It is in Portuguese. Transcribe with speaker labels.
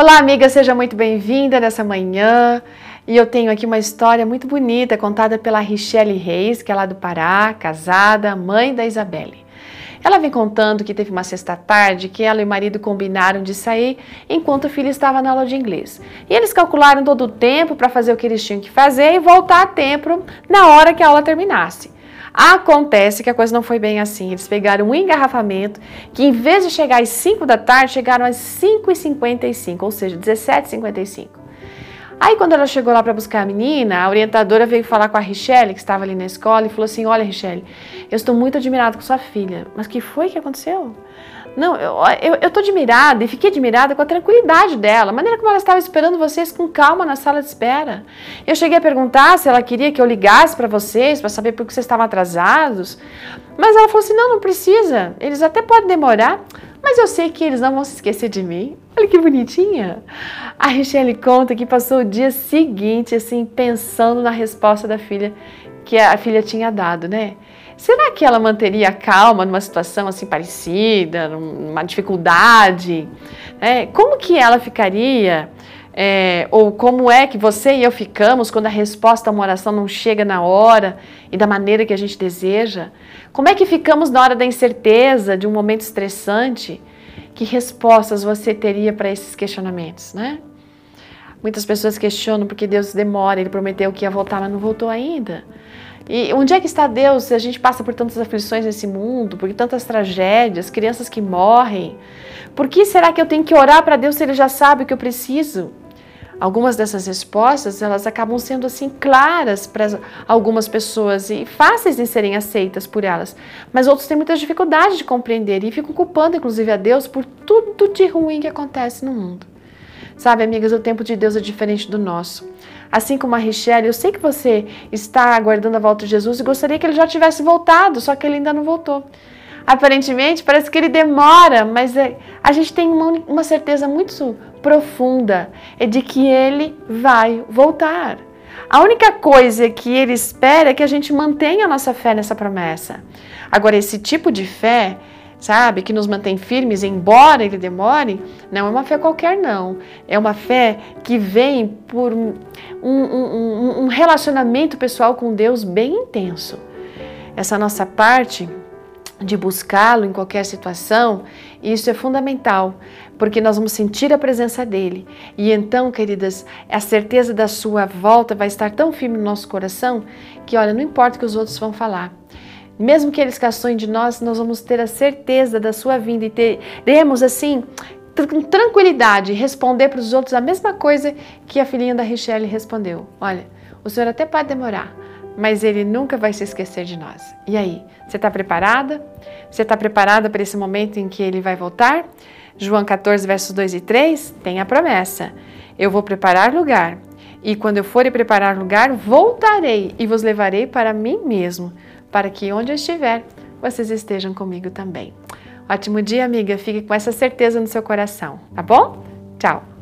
Speaker 1: Olá, amiga, seja muito bem-vinda nessa manhã. E eu tenho aqui uma história muito bonita contada pela Richelle Reis, que é lá do Pará, casada, mãe da Isabelle. Ela vem contando que teve uma sexta-tarde que ela e o marido combinaram de sair enquanto o filho estava na aula de inglês. E eles calcularam todo o tempo para fazer o que eles tinham que fazer e voltar a tempo na hora que a aula terminasse. Acontece que a coisa não foi bem assim. Eles pegaram um engarrafamento que, em vez de chegar às 5 da tarde, chegaram às 5h55, ou seja, 17h55. Aí, quando ela chegou lá para buscar a menina, a orientadora veio falar com a Richelle, que estava ali na escola, e falou assim: Olha, Richelle, eu estou muito admirada com sua filha. Mas que foi que aconteceu? Não, eu, eu, eu tô admirada e fiquei admirada com a tranquilidade dela, a maneira como ela estava esperando vocês com calma na sala de espera. Eu cheguei a perguntar se ela queria que eu ligasse para vocês, para saber por que vocês estavam atrasados. Mas ela falou assim: Não, não precisa. Eles até podem demorar mas eu sei que eles não vão se esquecer de mim. Olha que bonitinha. A Richelle conta que passou o dia seguinte, assim, pensando na resposta da filha que a filha tinha dado, né? Será que ela manteria calma numa situação assim parecida, numa dificuldade? É, como que ela ficaria? É, ou como é que você e eu ficamos quando a resposta a uma oração não chega na hora e da maneira que a gente deseja? Como é que ficamos na hora da incerteza, de um momento estressante? Que respostas você teria para esses questionamentos, né? Muitas pessoas questionam porque Deus demora, Ele prometeu que ia voltar, mas não voltou ainda. E onde é que está Deus se a gente passa por tantas aflições nesse mundo, por tantas tragédias, crianças que morrem? Por que será que eu tenho que orar para Deus se Ele já sabe o que eu preciso? Algumas dessas respostas, elas acabam sendo assim claras para algumas pessoas e fáceis de serem aceitas por elas, mas outros têm muita dificuldade de compreender e ficam culpando inclusive a Deus por tudo de ruim que acontece no mundo. Sabe, amigas, o tempo de Deus é diferente do nosso. Assim como a Richelle, eu sei que você está aguardando a volta de Jesus e gostaria que ele já tivesse voltado, só que ele ainda não voltou. Aparentemente, parece que ele demora, mas é, a gente tem uma, uma certeza muito profunda, é de que ele vai voltar. A única coisa que ele espera é que a gente mantenha a nossa fé nessa promessa. Agora, esse tipo de fé sabe? Que nos mantém firmes, embora ele demore, não é uma fé qualquer, não. É uma fé que vem por um, um, um relacionamento pessoal com Deus bem intenso. Essa nossa parte de buscá-lo em qualquer situação, isso é fundamental, porque nós vamos sentir a presença dele. E então, queridas, a certeza da sua volta vai estar tão firme no nosso coração que, olha, não importa o que os outros vão falar. Mesmo que eles caçoem de nós, nós vamos ter a certeza da sua vinda e teremos assim com tranquilidade responder para os outros a mesma coisa que a filhinha da Richelle respondeu. Olha, o Senhor até pode demorar, mas Ele nunca vai se esquecer de nós. E aí, você está preparada? Você está preparada para esse momento em que Ele vai voltar? João 14, versos 2 e 3 tem a promessa: Eu vou preparar lugar, e quando eu for e preparar lugar, voltarei e vos levarei para mim mesmo para que onde eu estiver, vocês estejam comigo também. Ótimo dia, amiga. Fique com essa certeza no seu coração, tá bom? Tchau!